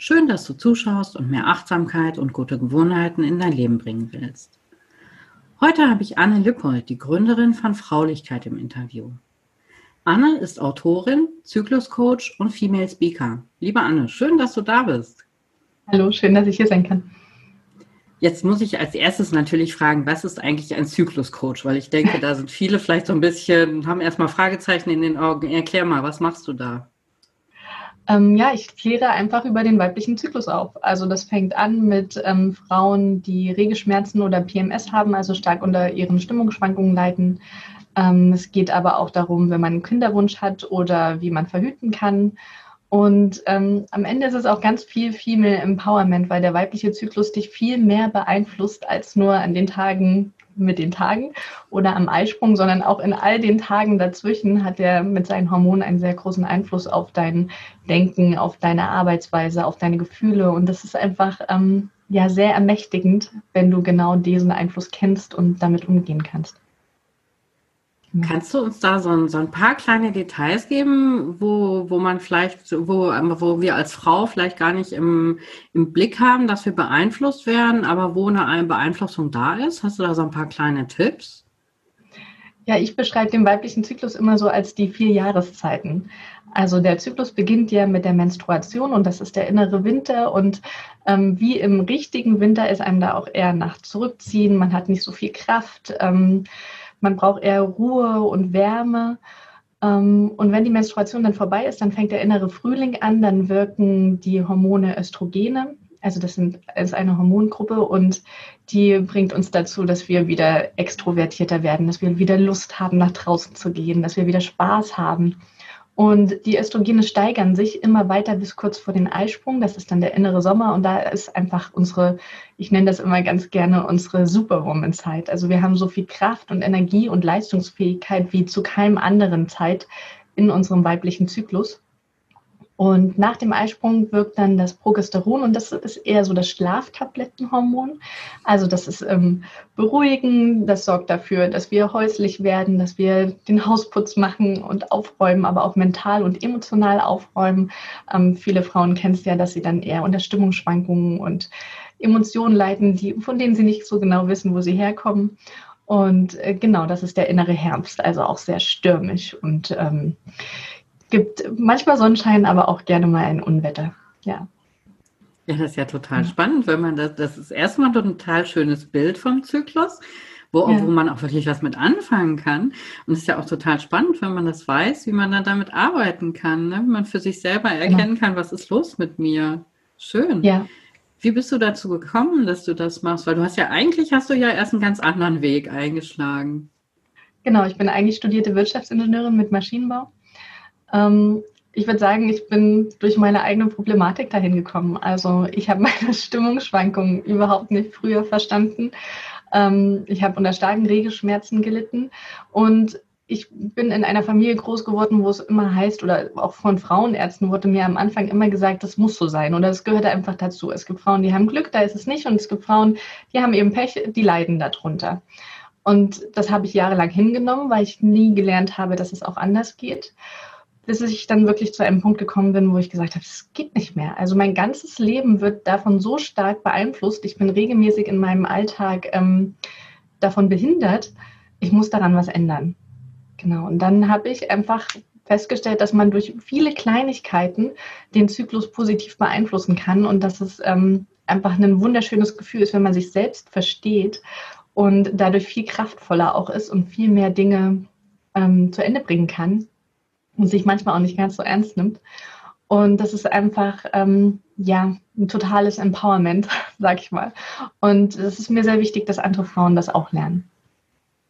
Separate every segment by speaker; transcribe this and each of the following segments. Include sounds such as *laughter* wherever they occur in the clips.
Speaker 1: Schön, dass du zuschaust und mehr Achtsamkeit und gute Gewohnheiten in dein Leben bringen willst. Heute habe ich Anne Lippold, die Gründerin von Fraulichkeit im Interview. Anne ist Autorin, Zykluscoach und Female Speaker. Liebe Anne, schön, dass du da bist.
Speaker 2: Hallo, schön, dass ich hier sein kann.
Speaker 1: Jetzt muss ich als erstes natürlich fragen, was ist eigentlich ein Zykluscoach? Weil ich denke, *laughs* da sind viele vielleicht so ein bisschen, haben erstmal Fragezeichen in den Augen. Erklär mal, was machst du da?
Speaker 2: Ähm, ja, ich kläre einfach über den weiblichen Zyklus auf. Also das fängt an mit ähm, Frauen, die Regelschmerzen oder PMS haben, also stark unter ihren Stimmungsschwankungen leiden. Ähm, es geht aber auch darum, wenn man einen Kinderwunsch hat oder wie man verhüten kann. Und ähm, am Ende ist es auch ganz viel Female Empowerment, weil der weibliche Zyklus dich viel mehr beeinflusst als nur an den Tagen, mit den Tagen oder am Eisprung, sondern auch in all den Tagen dazwischen hat er mit seinen Hormonen einen sehr großen Einfluss auf dein Denken, auf deine Arbeitsweise, auf deine Gefühle. Und das ist einfach ähm, ja sehr ermächtigend, wenn du genau diesen Einfluss kennst und damit umgehen kannst.
Speaker 1: Kannst du uns da so ein, so ein paar kleine Details geben, wo, wo man vielleicht, wo, wo wir als Frau vielleicht gar nicht im, im Blick haben, dass wir beeinflusst werden, aber wo eine Beeinflussung da ist? Hast du da so ein paar kleine Tipps?
Speaker 2: Ja, ich beschreibe den weiblichen Zyklus immer so als die vier Jahreszeiten. Also der Zyklus beginnt ja mit der Menstruation und das ist der innere Winter und ähm, wie im richtigen Winter ist einem da auch eher nach zurückziehen, man hat nicht so viel Kraft. Ähm, man braucht eher Ruhe und Wärme. Ähm, und wenn die Menstruation dann vorbei ist, dann fängt der innere Frühling an, dann wirken die Hormone Östrogene. Also das sind, ist eine Hormongruppe und die bringt uns dazu, dass wir wieder extrovertierter werden, dass wir wieder Lust haben, nach draußen zu gehen, dass wir wieder Spaß haben. Und die Östrogene steigern sich immer weiter bis kurz vor den Eisprung. Das ist dann der innere Sommer. Und da ist einfach unsere, ich nenne das immer ganz gerne, unsere Superwoman-Zeit. Also wir haben so viel Kraft und Energie und Leistungsfähigkeit wie zu keinem anderen Zeit in unserem weiblichen Zyklus. Und nach dem Eisprung wirkt dann das Progesteron und das ist eher so das Schlaftablettenhormon. Also das ist ähm, beruhigen, das sorgt dafür, dass wir häuslich werden, dass wir den Hausputz machen und aufräumen, aber auch mental und emotional aufräumen. Ähm, viele Frauen kennen es ja, dass sie dann eher unter Stimmungsschwankungen und Emotionen leiden, die, von denen sie nicht so genau wissen, wo sie herkommen. Und äh, genau, das ist der innere Herbst, also auch sehr stürmisch und ähm, gibt manchmal Sonnenschein, aber auch gerne mal ein Unwetter. Ja.
Speaker 1: Ja, das ist ja total spannend, wenn man das, das ist erstmal ein total schönes Bild vom Zyklus, wo, ja. wo man auch wirklich was mit anfangen kann. Und es ist ja auch total spannend, wenn man das weiß, wie man dann damit arbeiten kann, ne? wie man für sich selber erkennen ja. kann, was ist los mit mir. Schön. Ja. Wie bist du dazu gekommen, dass du das machst? Weil du hast ja eigentlich hast du ja erst einen ganz anderen Weg eingeschlagen.
Speaker 2: Genau, ich bin eigentlich studierte Wirtschaftsingenieurin mit Maschinenbau ähm, ich würde sagen, ich bin durch meine eigene Problematik dahin gekommen. Also ich habe *laughs* meine Stimmungsschwankungen überhaupt nicht früher verstanden. Ähm, ich habe unter starken Regelschmerzen gelitten und ich bin in einer Familie groß geworden, wo es immer heißt, oder auch von Frauenärzten wurde mir am Anfang immer gesagt, das muss so sein oder es gehört einfach dazu. Es gibt Frauen, die haben Glück, da ist es nicht, und es gibt Frauen, die haben eben Pech, die leiden darunter. Und das habe ich jahrelang hingenommen, weil ich nie gelernt habe, dass es auch anders geht bis ich dann wirklich zu einem Punkt gekommen bin, wo ich gesagt habe, es geht nicht mehr. Also mein ganzes Leben wird davon so stark beeinflusst. Ich bin regelmäßig in meinem Alltag ähm, davon behindert. Ich muss daran was ändern. Genau. Und dann habe ich einfach festgestellt, dass man durch viele Kleinigkeiten den Zyklus positiv beeinflussen kann und dass es ähm, einfach ein wunderschönes Gefühl ist, wenn man sich selbst versteht und dadurch viel kraftvoller auch ist und viel mehr Dinge ähm, zu Ende bringen kann und sich manchmal auch nicht ganz so ernst nimmt. Und das ist einfach, ähm, ja, ein totales Empowerment, *laughs* sag ich mal. Und es ist mir sehr wichtig, dass andere Frauen das auch lernen.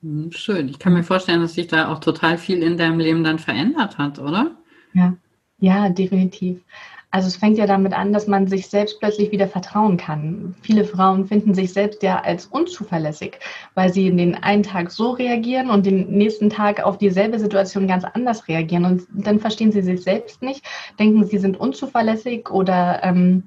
Speaker 1: Hm, schön. Ich kann mir vorstellen, dass sich da auch total viel in deinem Leben dann verändert hat, oder?
Speaker 2: Ja, ja, definitiv. Also es fängt ja damit an, dass man sich selbst plötzlich wieder vertrauen kann. Viele Frauen finden sich selbst ja als unzuverlässig, weil sie den einen Tag so reagieren und den nächsten Tag auf dieselbe Situation ganz anders reagieren. Und dann verstehen sie sich selbst nicht, denken, sie sind unzuverlässig oder ähm,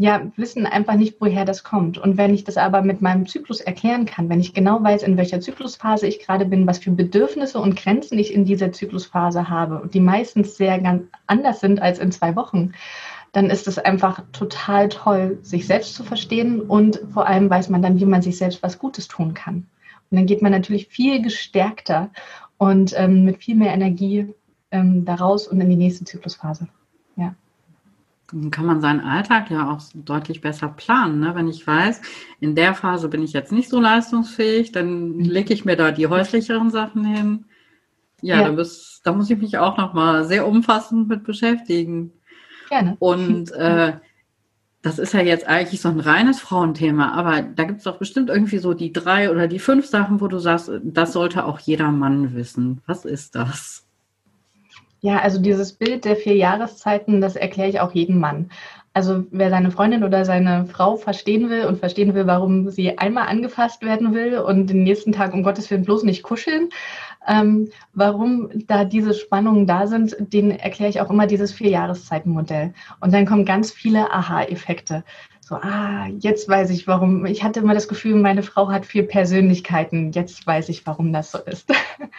Speaker 2: ja, wissen einfach nicht, woher das kommt. Und wenn ich das aber mit meinem Zyklus erklären kann, wenn ich genau weiß, in welcher Zyklusphase ich gerade bin, was für Bedürfnisse und Grenzen ich in dieser Zyklusphase habe die meistens sehr ganz anders sind als in zwei Wochen, dann ist es einfach total toll, sich selbst zu verstehen und vor allem weiß man dann, wie man sich selbst was Gutes tun kann. Und dann geht man natürlich viel gestärkter und ähm, mit viel mehr Energie ähm, daraus und in die nächste Zyklusphase.
Speaker 1: Dann kann man seinen Alltag ja auch deutlich besser planen. Ne? Wenn ich weiß, in der Phase bin ich jetzt nicht so leistungsfähig, dann lege ich mir da die häuslicheren Sachen hin. Ja, ja. Da, muss, da muss ich mich auch nochmal sehr umfassend mit beschäftigen. Gerne. Und *laughs* äh, das ist ja jetzt eigentlich so ein reines Frauenthema, aber da gibt es doch bestimmt irgendwie so die drei oder die fünf Sachen, wo du sagst, das sollte auch jeder Mann wissen. Was ist das?
Speaker 2: Ja, also dieses Bild der vier Jahreszeiten, das erkläre ich auch jedem Mann. Also wer seine Freundin oder seine Frau verstehen will und verstehen will, warum sie einmal angefasst werden will und den nächsten Tag um Gottes Willen bloß nicht kuscheln, ähm, warum da diese Spannungen da sind, den erkläre ich auch immer dieses Vier-Jahreszeiten-Modell. Und dann kommen ganz viele Aha-Effekte. So, ah, jetzt weiß ich, warum. Ich hatte immer das Gefühl, meine Frau hat vier Persönlichkeiten. Jetzt weiß ich, warum das so ist.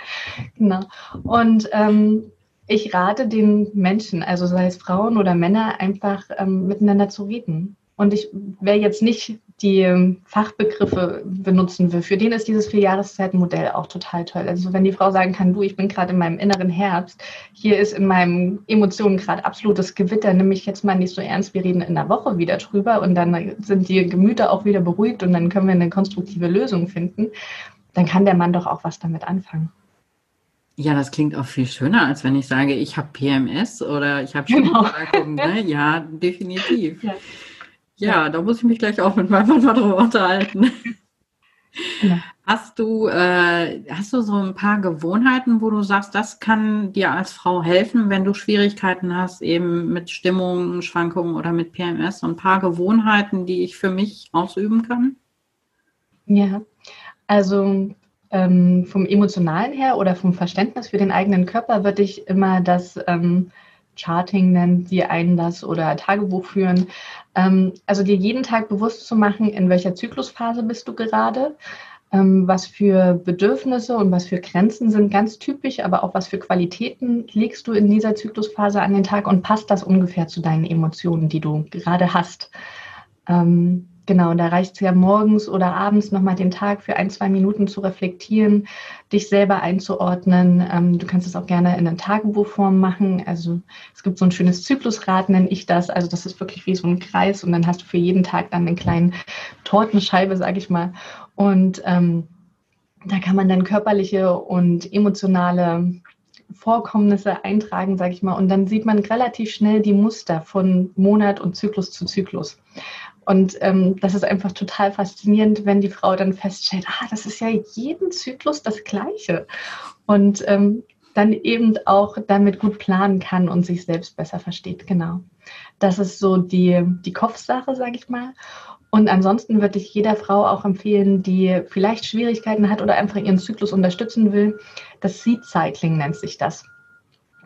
Speaker 2: *laughs* genau. Und ähm, ich rate den Menschen, also sei es Frauen oder Männer, einfach ähm, miteinander zu reden. Und ich, wer jetzt nicht die ähm, Fachbegriffe benutzen will, für den ist dieses Vierjahreszeitenmodell auch total toll. Also wenn die Frau sagen kann, du, ich bin gerade in meinem inneren Herbst, hier ist in meinen Emotionen gerade absolutes Gewitter, nimm mich jetzt mal nicht so ernst, wir reden in der Woche wieder drüber und dann sind die Gemüter auch wieder beruhigt und dann können wir eine konstruktive Lösung finden, dann kann der Mann doch auch was damit anfangen.
Speaker 1: Ja, das klingt auch viel schöner, als wenn ich sage, ich habe PMS oder ich habe genau. ne? *laughs* Ja, definitiv. Ja. ja. da muss ich mich gleich auch mit meinem Mann mal drüber unterhalten. Ja. Hast du, äh, hast du so ein paar Gewohnheiten, wo du sagst, das kann dir als Frau helfen, wenn du Schwierigkeiten hast, eben mit Stimmungen, Schwankungen oder mit PMS? So ein paar Gewohnheiten, die ich für mich ausüben kann?
Speaker 2: Ja, also ähm, vom Emotionalen her oder vom Verständnis für den eigenen Körper würde ich immer das ähm, Charting nennen, die einen das oder Tagebuch führen. Ähm, also dir jeden Tag bewusst zu machen, in welcher Zyklusphase bist du gerade, ähm, was für Bedürfnisse und was für Grenzen sind ganz typisch, aber auch was für Qualitäten legst du in dieser Zyklusphase an den Tag und passt das ungefähr zu deinen Emotionen, die du gerade hast. Ähm, Genau, da reicht es ja morgens oder abends nochmal den Tag für ein, zwei Minuten zu reflektieren, dich selber einzuordnen. Ähm, du kannst es auch gerne in einer Tagebuchform machen. Also es gibt so ein schönes Zyklusrad, nenne ich das. Also das ist wirklich wie so ein Kreis und dann hast du für jeden Tag dann eine kleine Tortenscheibe, sage ich mal. Und ähm, da kann man dann körperliche und emotionale Vorkommnisse eintragen, sage ich mal. Und dann sieht man relativ schnell die Muster von Monat und Zyklus zu Zyklus. Und ähm, das ist einfach total faszinierend, wenn die Frau dann feststellt, ah, das ist ja jeden Zyklus das Gleiche. Und ähm, dann eben auch damit gut planen kann und sich selbst besser versteht. Genau. Das ist so die, die Kopfsache, sage ich mal. Und ansonsten würde ich jeder Frau auch empfehlen, die vielleicht Schwierigkeiten hat oder einfach ihren Zyklus unterstützen will. Das Seed Cycling nennt sich das.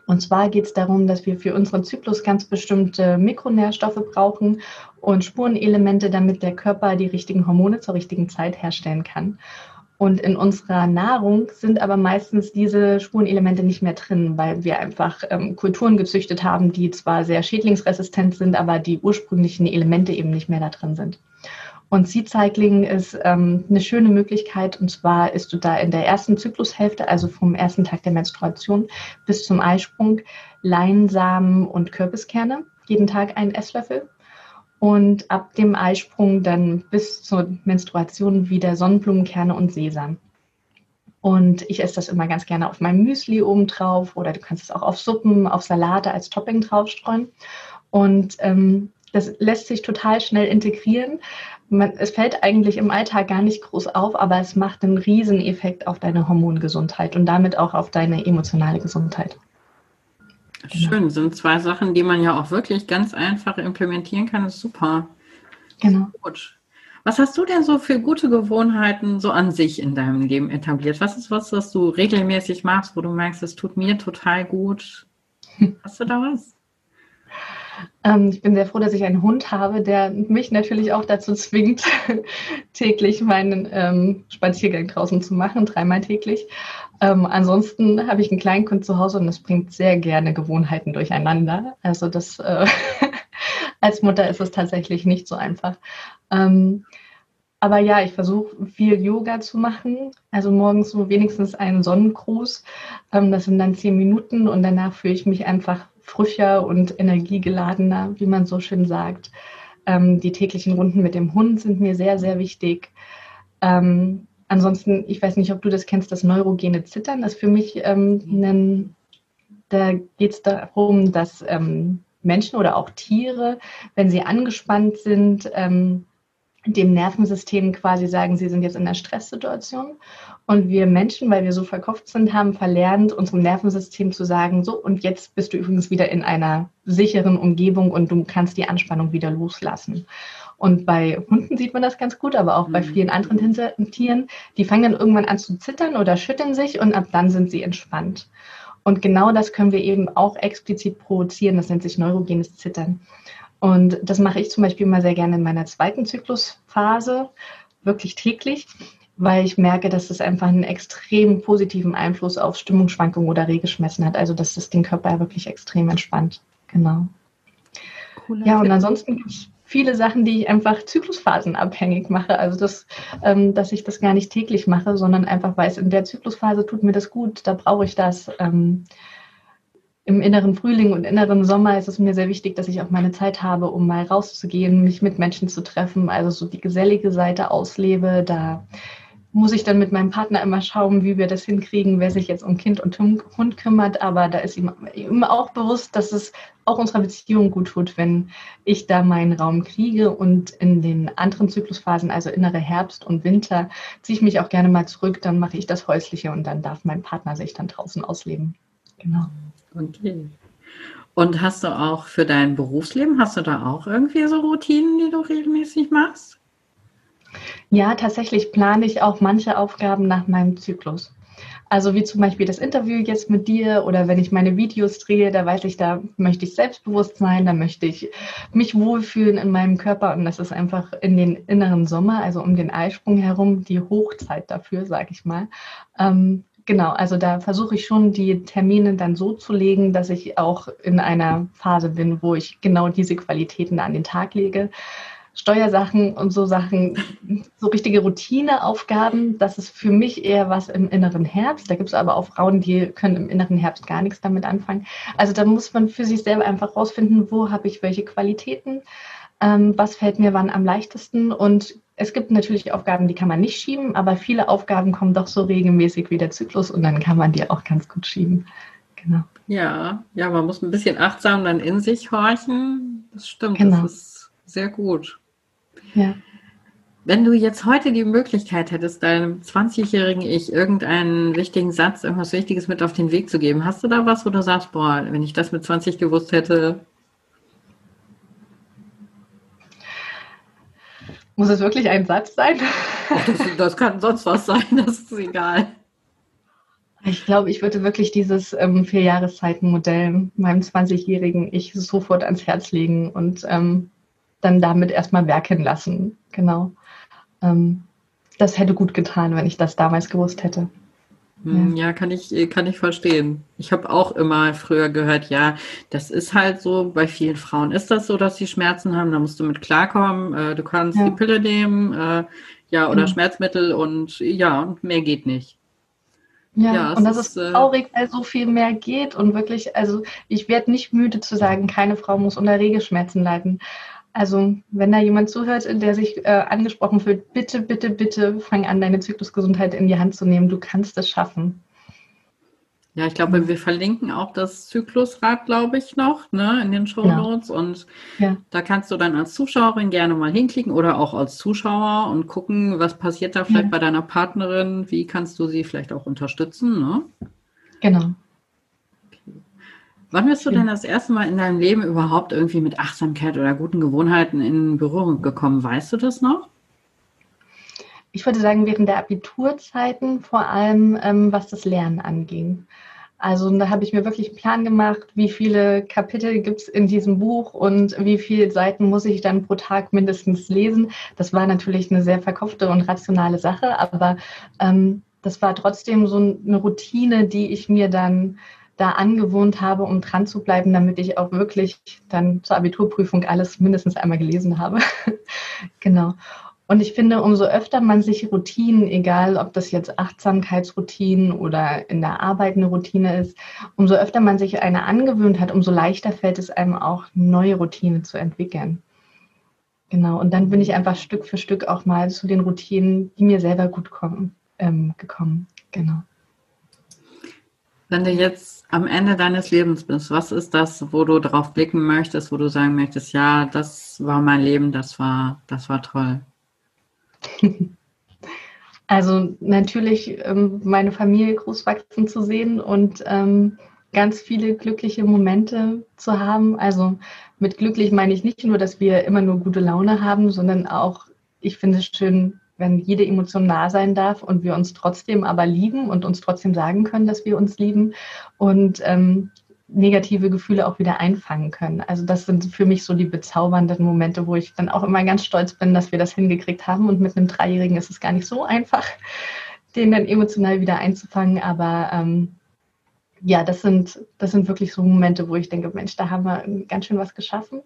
Speaker 2: Und zwar geht es darum, dass wir für unseren Zyklus ganz bestimmte Mikronährstoffe brauchen und Spurenelemente, damit der Körper die richtigen Hormone zur richtigen Zeit herstellen kann. Und in unserer Nahrung sind aber meistens diese Spurenelemente nicht mehr drin, weil wir einfach ähm, Kulturen gezüchtet haben, die zwar sehr schädlingsresistent sind, aber die ursprünglichen Elemente eben nicht mehr da drin sind. Und Seed Cycling ist ähm, eine schöne Möglichkeit. Und zwar isst du da in der ersten Zyklushälfte, also vom ersten Tag der Menstruation bis zum Eisprung, Leinsamen und Kürbiskerne. Jeden Tag einen Esslöffel. und ab dem Eisprung dann bis zur Menstruation wieder Sonnenblumenkerne und Sesam. Und ich esse das immer ganz gerne auf meinem Müsli obendrauf oder du kannst es auch auf Suppen, auf Salate als Topping draufstreuen. Und ähm, das lässt sich total schnell integrieren. Man, es fällt eigentlich im Alltag gar nicht groß auf, aber es macht einen riesen Effekt auf deine Hormongesundheit und damit auch auf deine emotionale Gesundheit.
Speaker 1: Schön, sind zwei Sachen, die man ja auch wirklich ganz einfach implementieren kann, das ist super.
Speaker 2: Genau.
Speaker 1: Gut. Was hast du denn so für gute Gewohnheiten so an sich in deinem Leben etabliert? Was ist was, was du regelmäßig machst, wo du merkst, es tut mir total gut? *laughs* Hast du da was?
Speaker 2: Ähm, ich bin sehr froh, dass ich einen Hund habe, der mich natürlich auch dazu zwingt, *laughs* täglich meinen ähm, Spaziergang draußen zu machen, dreimal täglich. Ähm, ansonsten habe ich einen Kleinkind zu Hause und das bringt sehr gerne Gewohnheiten durcheinander. Also das äh, *laughs* als Mutter ist es tatsächlich nicht so einfach. Ähm, aber ja, ich versuche viel Yoga zu machen. Also morgens so wenigstens einen Sonnengruß. Ähm, das sind dann zehn Minuten und danach fühle ich mich einfach frischer und energiegeladener, wie man so schön sagt. Ähm, die täglichen Runden mit dem Hund sind mir sehr, sehr wichtig. Ähm, ansonsten, ich weiß nicht, ob du das kennst, das neurogene Zittern. Das ist für mich ähm, ein, da geht es darum, dass ähm, Menschen oder auch Tiere, wenn sie angespannt sind, ähm, dem Nervensystem quasi sagen, sie sind jetzt in einer Stresssituation. Und wir Menschen, weil wir so verkopft sind, haben verlernt, unserem Nervensystem zu sagen, so, und jetzt bist du übrigens wieder in einer sicheren Umgebung und du kannst die Anspannung wieder loslassen. Und bei Hunden sieht man das ganz gut, aber auch bei mhm. vielen anderen Tieren, die fangen dann irgendwann an zu zittern oder schütteln sich und ab dann sind sie entspannt. Und genau das können wir eben auch explizit provozieren. Das nennt sich neurogenes Zittern. Und das mache ich zum Beispiel mal sehr gerne in meiner zweiten Zyklusphase, wirklich täglich, weil ich merke, dass es einfach einen extrem positiven Einfluss auf Stimmungsschwankungen oder Regelschmerzen hat. Also dass das den Körper wirklich extrem entspannt. Genau. Cooler ja, und ansonsten gibt es viele Sachen, die ich einfach zyklusphasenabhängig mache. Also das, ähm, dass ich das gar nicht täglich mache, sondern einfach weiß, in der Zyklusphase tut mir das gut, da brauche ich das. Ähm, Im inneren Frühling und inneren Sommer ist es mir sehr wichtig, dass ich auch meine Zeit habe, um mal rauszugehen, mich mit Menschen zu treffen, also so die gesellige Seite auslebe. Da muss ich dann mit meinem Partner immer schauen, wie wir das hinkriegen, wer sich jetzt um Kind und Hund kümmert. Aber da ist ihm immer auch bewusst, dass es auch unserer Beziehung gut tut, wenn ich da meinen Raum kriege. Und in den anderen Zyklusphasen, also innere Herbst und Winter, ziehe ich mich auch gerne mal zurück. Dann mache ich das Häusliche und dann darf mein Partner sich dann draußen ausleben. Genau.
Speaker 1: Okay. Und hast du auch für dein Berufsleben, hast du da auch irgendwie so Routinen, die du regelmäßig machst?
Speaker 2: Ja, tatsächlich plane ich auch manche Aufgaben nach meinem Zyklus. Also wie zum Beispiel das Interview jetzt mit dir oder wenn ich meine Videos drehe, da weiß ich, da möchte ich selbstbewusst sein, da möchte ich mich wohlfühlen in meinem Körper und das ist einfach in den inneren Sommer, also um den Eisprung herum, die Hochzeit dafür, sage ich mal. Ähm, genau, also da versuche ich schon die Termine dann so zu legen, dass ich auch in einer Phase bin, wo ich genau diese Qualitäten an den Tag lege. Steuersachen und so Sachen, so richtige Routineaufgaben, das ist für mich eher was im inneren Herbst. Da gibt es aber auch Frauen, die können im inneren Herbst gar nichts damit anfangen. Also da muss man für sich selber einfach rausfinden, wo habe ich welche Qualitäten, ähm, was fällt mir wann am leichtesten. Und es gibt natürlich Aufgaben, die kann man nicht schieben, aber viele Aufgaben kommen doch so regelmäßig wie der Zyklus und dann kann man die auch ganz gut schieben.
Speaker 1: Genau. Ja, ja, man muss ein bisschen achtsam dann in sich horchen. Das stimmt, genau. das ist sehr gut. Ja. Wenn du jetzt heute die Möglichkeit hättest, deinem 20-jährigen Ich irgendeinen wichtigen Satz, irgendwas Wichtiges mit auf den Weg zu geben, hast du da was, wo du sagst, boah, wenn ich das mit 20 gewusst hätte?
Speaker 2: Muss es wirklich ein Satz sein?
Speaker 1: Das, das kann sonst was sein, *laughs* das ist egal.
Speaker 2: Ich glaube, ich würde wirklich dieses ähm, Vierjahreszeitenmodell meinem 20-jährigen Ich sofort ans Herz legen und ähm, dann damit erstmal werken lassen. Genau. Ähm, das hätte gut getan, wenn ich das damals gewusst hätte.
Speaker 1: Hm, ja, kann ich, kann ich verstehen. Ich habe auch immer früher gehört, ja, das ist halt so, bei vielen Frauen ist das so, dass sie Schmerzen haben, da musst du mit klarkommen, äh, du kannst ja. die Pille nehmen, äh, ja, oder mhm. Schmerzmittel und ja, und mehr geht nicht.
Speaker 2: Ja, ja und das ist, ist äh, traurig, weil so viel mehr geht und wirklich, also ich werde nicht müde zu sagen, keine Frau muss unter Regelschmerzen leiden. Also, wenn da jemand zuhört, der sich äh, angesprochen fühlt, bitte, bitte, bitte fang an, deine Zyklusgesundheit in die Hand zu nehmen. Du kannst es schaffen.
Speaker 1: Ja, ich glaube, wir verlinken auch das Zyklusrad, glaube ich, noch ne, in den Show genau. Notes. Genau. Und ja. da kannst du dann als Zuschauerin gerne mal hinklicken oder auch als Zuschauer und gucken, was passiert da vielleicht ja. bei deiner Partnerin, wie kannst du sie vielleicht auch unterstützen. Ne?
Speaker 2: Genau.
Speaker 1: Wann bist du denn das erste Mal in deinem Leben überhaupt irgendwie mit Achtsamkeit oder guten Gewohnheiten in Berührung gekommen? Weißt du das noch?
Speaker 2: Ich würde sagen, während der Abiturzeiten, vor allem ähm, was das Lernen anging. Also da habe ich mir wirklich einen Plan gemacht, wie viele Kapitel gibt es in diesem Buch und wie viele Seiten muss ich dann pro Tag mindestens lesen. Das war natürlich eine sehr verkopfte und rationale Sache, aber ähm, das war trotzdem so eine Routine, die ich mir dann da angewohnt habe, um dran zu bleiben, damit ich auch wirklich dann zur Abiturprüfung alles mindestens einmal gelesen habe. *laughs* genau. Und ich finde, umso öfter man sich Routinen, egal ob das jetzt Achtsamkeitsroutinen oder in der Arbeit eine Routine ist, umso öfter man sich eine angewöhnt hat, umso leichter fällt es einem auch, neue Routinen zu entwickeln. Genau. Und dann bin ich einfach Stück für Stück auch mal zu den Routinen, die mir selber gut kommen, ähm, gekommen. Genau.
Speaker 1: Wenn du jetzt am Ende deines Lebens bist, was ist das, wo du drauf blicken möchtest, wo du sagen möchtest, ja, das war mein Leben, das war, das war toll? *laughs*
Speaker 2: Also natürlich ähm, meine Familie groß wachsen zu sehen und ähm, ganz viele glückliche Momente zu haben. Also mit glücklich meine ich nicht nur, dass wir immer nur gute Laune haben, sondern auch, ich finde es schön, wenn jede Emotion nah sein darf und wir uns trotzdem aber lieben und uns trotzdem sagen können, dass wir uns lieben und ähm, negative Gefühle auch wieder einfangen können. Also das sind für mich so die bezaubernden Momente, wo ich dann auch immer ganz stolz bin, dass wir das hingekriegt haben. Und mit einem Dreijährigen ist es gar nicht so einfach, den dann emotional wieder einzufangen. Aber ähm, ja, das sind, das sind wirklich so Momente, wo ich denke, Mensch, da haben wir ganz schön was geschaffen.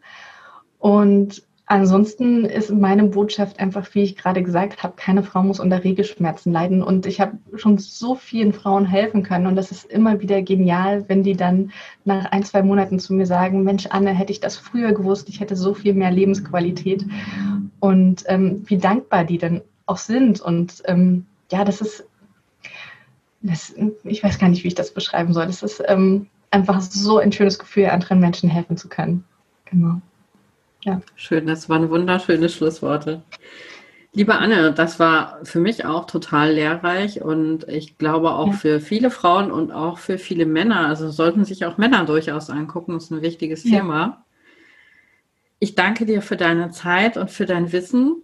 Speaker 2: Und Ansonsten ist meine Botschaft einfach, wie ich gerade gesagt habe, keine Frau muss unter Regelschmerzen leiden. Und ich habe schon so vielen Frauen helfen können. Und das ist immer wieder genial, wenn die dann nach ein, zwei Monaten zu mir sagen, Mensch, Anne, hätte ich das früher gewusst, ich hätte so viel mehr Lebensqualität. Und ähm, wie dankbar die dann auch sind. Und ähm, ja, das ist, das, ich weiß gar nicht, wie ich das beschreiben soll. Das ist ähm, einfach so ein schönes Gefühl, anderen Menschen helfen zu können. Genau.
Speaker 1: Ja. Schön, das waren wunderschöne Schlussworte. Liebe Anne, das war für mich auch total lehrreich und ich glaube auch ja. für viele Frauen und auch für viele Männer, also sollten sich auch Männer durchaus angucken, das ist ein wichtiges ja. Thema. Ich danke dir für deine Zeit und für dein Wissen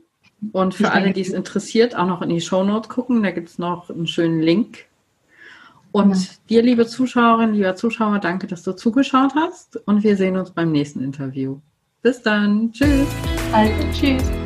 Speaker 1: und für alle, die es interessiert, auch noch in die Shownote gucken, da gibt es noch einen schönen Link. Und ja. dir, liebe Zuschauerin, lieber Zuschauer, danke, dass du zugeschaut hast und wir sehen uns beim nächsten Interview. Bis dann. Tschüss.
Speaker 2: Also, tschüss.